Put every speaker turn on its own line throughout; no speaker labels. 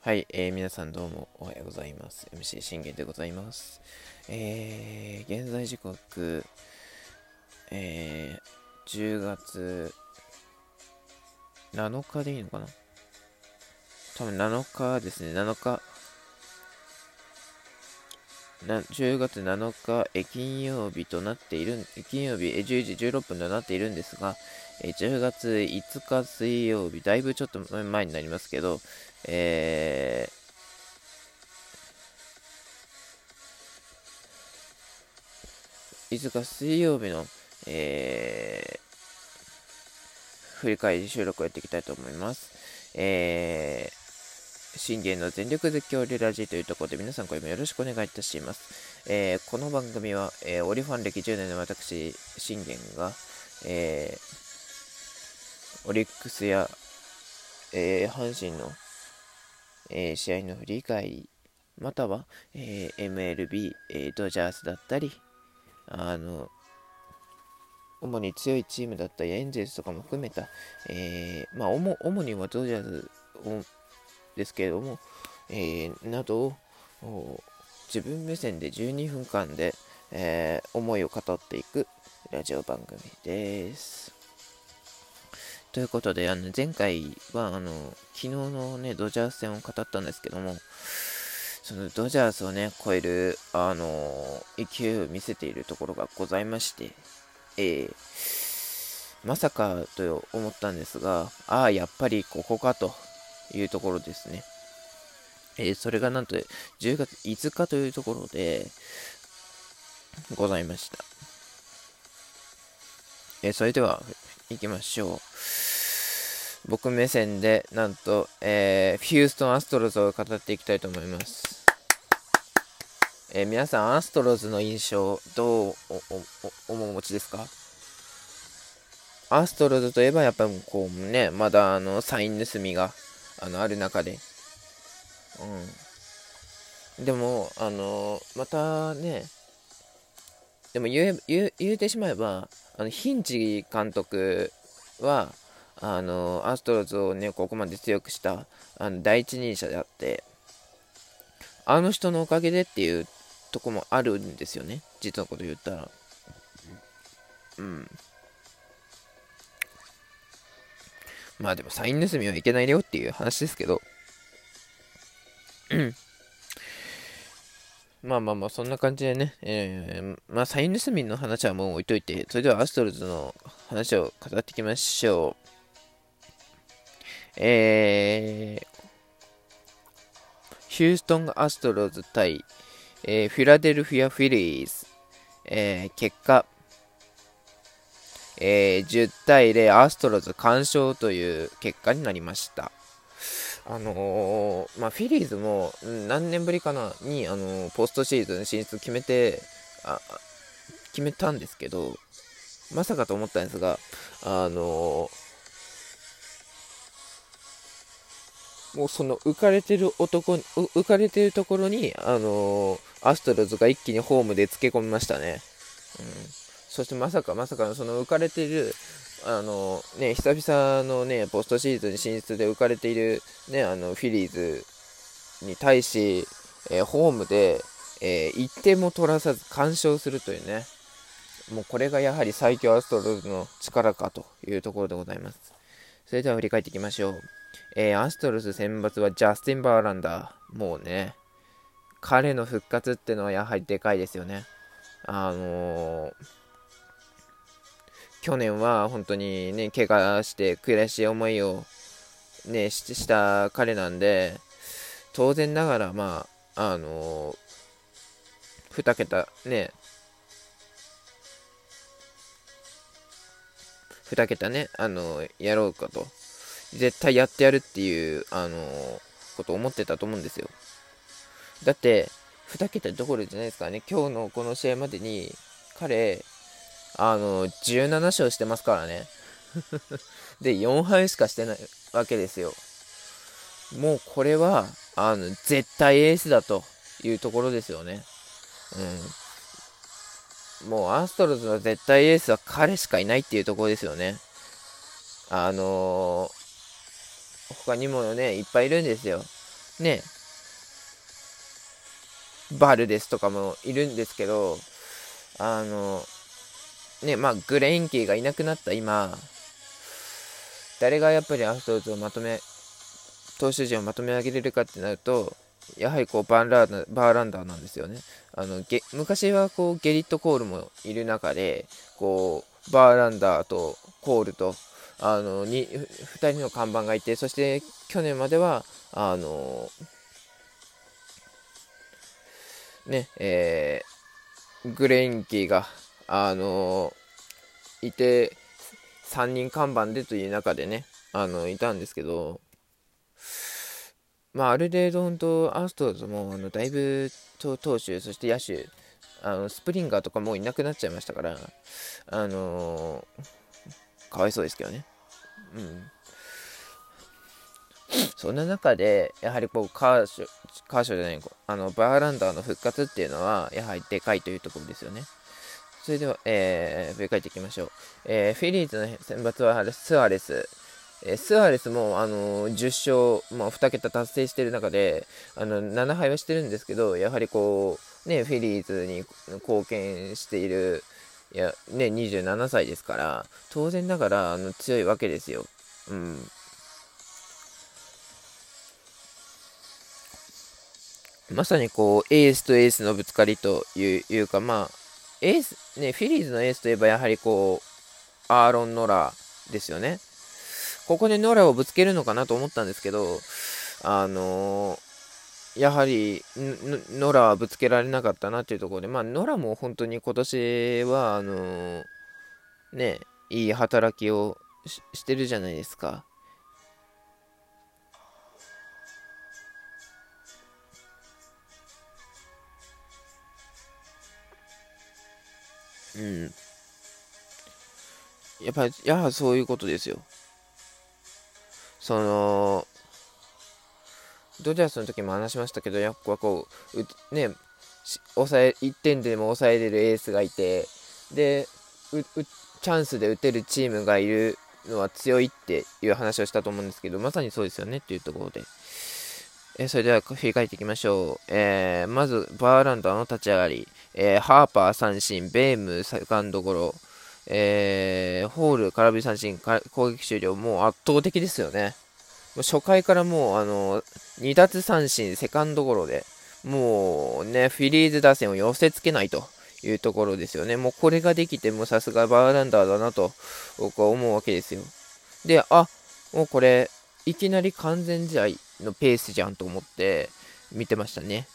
はい、えー、皆さんどうもおはようございます。MC 信玄でございます。えー、現在時刻、えー、10月7日でいいのかな？多分7日ですね、7日。な10月7日、え金曜日となっている、金曜日え10時16分となっているんですが、え10月5日水曜日、だいぶちょっと前になりますけど、えー、5日水曜日の、えー、振り返り収録をやっていきたいと思います。えー、信玄の全力絶叫リラジーというところで皆さんこれもよろしくお願いいたします。えー、この番組は、えー、オリファン歴10年の私、信玄が、えー、オリックスや、えー、阪神のえー、試合の振り返り、または、えー、MLB、えー、ドジャースだったり、あの、主に強いチームだったり、エンゼルスとかも含めた、えー、まあ、主主にはドジャースですけれども、えー、などを自分目線で12分間で、えー、思いを語っていくラジオ番組です。ということで、あの前回はあの昨日の、ね、ドジャース戦を語ったんですけども、そのドジャースを、ね、超えるあの勢いを見せているところがございまして、えー、まさかと思ったんですが、ああ、やっぱりここかというところですね。えー、それがなんと10月5日というところでございました。えー、それでは行きましょう。僕目線で、なんと、えー、ヒューストン・アストロズを語っていきたいと思います。えー、皆さん、アストロズの印象、どうおおお持ちですか？アストロズといえば、やっぱりこうね、まだあの、サイン盗みが、あの、ある中で、うん。でも、あの、またね、でも言え、言言うてしまえば、あの、ヒンチ監督は、あのアストロズをねここまで強くしたあの第一人者であってあの人のおかげでっていうとこもあるんですよね。実のこと言ったら。うん。まあでもサイン盗みはいけないよっていう話ですけど。うん。まあまあまあそんな感じでね、えー、まあサイン盗みの話はもう置いといてそれではアストロズの話を語っていきましょう。えー、ヒューストン・アストロズ対、えー、フィラデルフィア・フィリーズ、えー、結果、えー、10対0アストロズ完勝という結果になりました。あのー、まあ、フィリーズも何年ぶりかなに、あのー、ポストシーズン進出決めてあ決めたんですけどまさかと思ったんですが、あのーもうその浮かれてる男浮かれてるところに、あのー、アストロズが一気にホームでつけ込みましたね。うん、そしてまさかまさかのその浮かれてる、あのー、ね、久々のね、ポストシーズン進出で浮かれている、ね、あのフィリーズに対し、えー、ホームで、え1点も取らさず完勝するというね、もうこれがやはり最強アストロズの力かというところでございます。それでは振り返っていきましょう。えー、アストロズ選抜はジャスティン・バーランダー。もうね、彼の復活ってのはやはりでかいですよね。あのー、去年は本当にね、怪我して悔しい思いをね、した彼なんで、当然ながら、まあ、あのー、2桁ね、2桁ね、あのー、やろうかと絶対やってやるっていう、あのー、こと思ってたと思うんですよ。だって、2桁どころじゃないですかね、今日のこの試合までに、彼、あのー、17勝してますからね。で、4敗しかしてないわけですよ。もうこれは、あの、絶対エースだというところですよね。うん。もうアストロズの絶対エースは彼しかいないっていうところですよね。あの他にもね、いっぱいいるんですよ。ね、バルデスとかもいるんですけど、あの、ね、まあ、グレインキーがいなくなった今、誰がやっぱりアストロズをまとめ、投手陣をまとめ上げれるかってなると、やはりこうバンラーバーランダーなんですよね。あのゲ昔はこうゲリット・コールもいる中で、こうバーランダーとコールとあの 2, 2人の看板がいて、そして去年までは、あのね、えー、グレインキーが、あのいて、3人看板でという中でね、あのいたんですけど、まあ、ある程度、本当、アストロズもあのだいぶ投手、そして野手、あのスプリンガーとかもういなくなっちゃいましたから、あのー、かわいそうですけどね。うん。そんな中で、やはりこうカーショ、カーショじゃない、あのバーランダーの復活っていうのは、やはりでかいというところですよね。それでは、えー、振り返っていきましょう。えー、フィリーズの選抜はスアレス、えー、スアレスも、あのー、10勝、まあ、2桁達成してる中で、あの7敗はしてるんですけど、やはりこう、ね、フィリーズに貢献している、いやね、27歳ですから、当然ながらあの強いわけですよ。うん。まさにこう、エースとエースのぶつかりというか、まあ、エース、ね、フィリーズのエースといえばやはりこう、アーロン・ノラですよね。ここでノラをぶつけるのかなと思ったんですけど、あのー、やはりノラはぶつけられなかったなっていうところで、まあ、ノラも本当に今年は、あのー、ね、いい働きをしてるじゃないですか。うん。やっぱり、やはそういうことですよ。その、ドジャースの時も話しましたけど、やっぱこう、ね、抑え、1点でも抑えれるエースがいて、で、チャンスで打てるチームがいるのは強いっていう話をしたと思うんですけど、まさにそうですよねっていうところで。えそれでは振り返っていきましょう。えー、まず、バーランダーの立ち上がり、えー、ハーパー三振、ベームセカンドゴロ、えー、ホール空振り三振、攻撃終了、もう圧倒的ですよね。初回からもう、あの、2奪三振、セカンドゴロで、もうね、フィリーズ打線を寄せつけないというところですよね。もうこれができて、もさすがバーランダーだなと、僕は思うわけですよ。で、あ、もうこれ、いきなり完全試合のペースじゃんと思って見てましたね。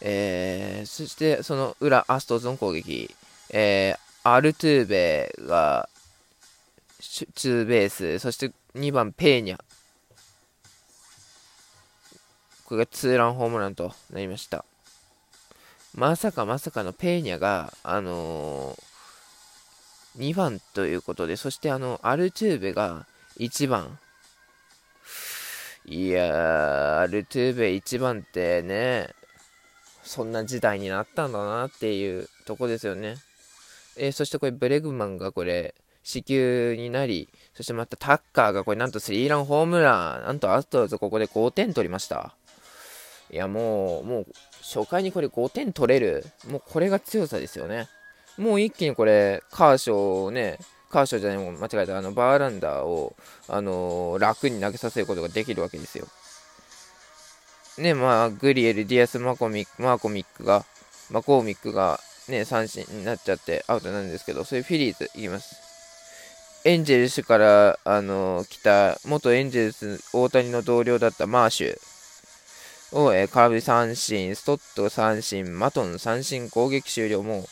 えー、そしてその裏、アストズの攻撃、えー、アルトゥーベがツーベース、そして2番ペーニャ。これがツーランホームランとなりました。まさかまさかのペーニャが、あのー、2番ということで、そしてあの、アルトゥーベが1番。いやー、アルトゥーベ1番ってね、そんな時代になったんだなっていうとこですよね。えー、そしてこれブレグマンがこれ、死球になり、そしてまたタッカーがこれなんとスリーランホームラン、なんとアストロズここで5点取りました。いやもう、もう初回にこれ5点取れる、もうこれが強さですよね。もう一気にこれ、カーショーね、カーショーじゃないもん、間違えた、あのバーランダーを、あのー、楽に投げさせることができるわけですよ。ね、まあ、グリエル、ディアス、マコミック、マーコミックが、マコーミックが、ね、三振になっちゃってアウトなんですけど、そういうフィリーズいきます。エンジェルスから、あの来た、元エンジェルス、大谷の同僚だったマーシュを、えー、空振り三振、ストット三振、マトン三振、攻撃終了、も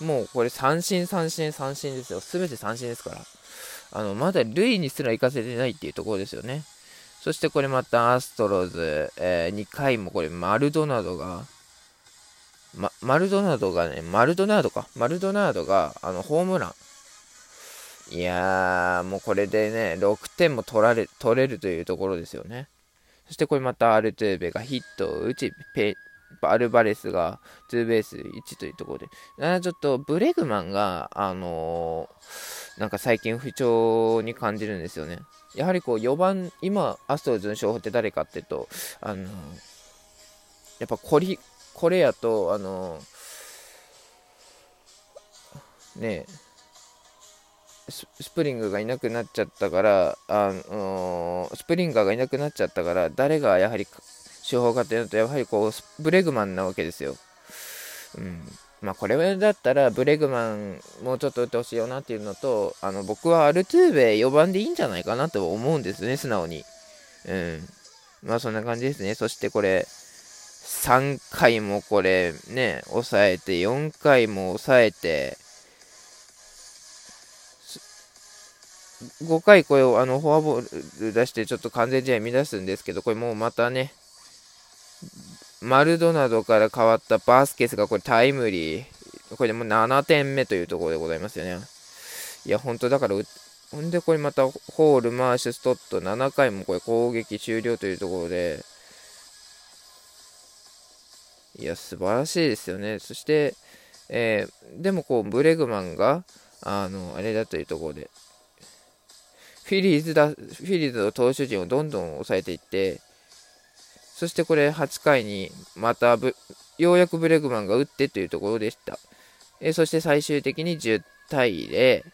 う、もうこれ三振、三振、三振ですよ。すべて三振ですから。あの、まだ塁にすら行かせてないっていうところですよね。そしてこれまたアストロズ、えー、2回もこれマルドナドが、ま、マルドナドがね、マルドナードか。マルドナードが、あの、ホームラン。いやー、もうこれでね、6点も取られ、取れるというところですよね。そしてこれまたアルトゥーベがヒットを打ち、ペアルバレスがツーベース1というところで、ちょっとブレグマンが、あのなんか最近不調に感じるんですよね。やはりこう4番、今、アストロズの勝負って誰かっていうと、あのやっぱこりこれやと、あのねえスプリングがいなくなっちゃったから、あのスプリンガーがいなくなっちゃったから、誰がやはり手法かというと、やはりこう、ブレグマンなわけですよ。うん。まあ、これだったら、ブレグマン、もうちょっと打ってほしいよなっていうのと、あの、僕はアルトゥーベ4番でいいんじゃないかなと思うんですね、素直に。うん。まあ、そんな感じですね。そしてこれ、3回もこれ、ね、抑えて、4回も抑えて、5回これをあのフォアボール出してちょっと完全試合乱すんですけど、これもうまたね、マルドナドから変わったバスケスがこれタイムリー。これでもう7点目というところでございますよね。いや、本当だから、ほんでこれまたホール、マーシュ、ストット、7回もこれ攻撃終了というところで、いや、素晴らしいですよね。そして、えー、でもこう、ブレグマンが、あの、あれだというところで、フィリーズだ、フィリーズの投手陣をどんどん抑えていって、そしてこれ8回にまたようやくブレグマンが打ってというところでした。えそして最終的に10対0。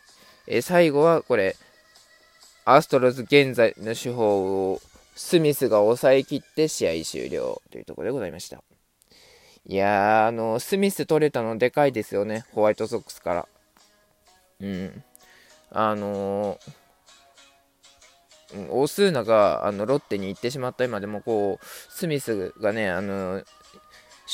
え最後はこれ、アストロズ現在の手法をスミスが抑えきって試合終了というところでございました。いやー、あの、スミス取れたのでかいですよね、ホワイトソックスから。うん。あのーオスーナがあのロッテに行ってしまった今でもこうスミスがねあの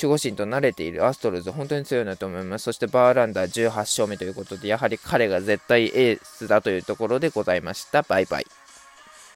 守護神と慣れているアストロズ本当に強いなと思います。そしてバーランダー18勝目ということでやはり彼が絶対エースだというところでございました。バイバイ。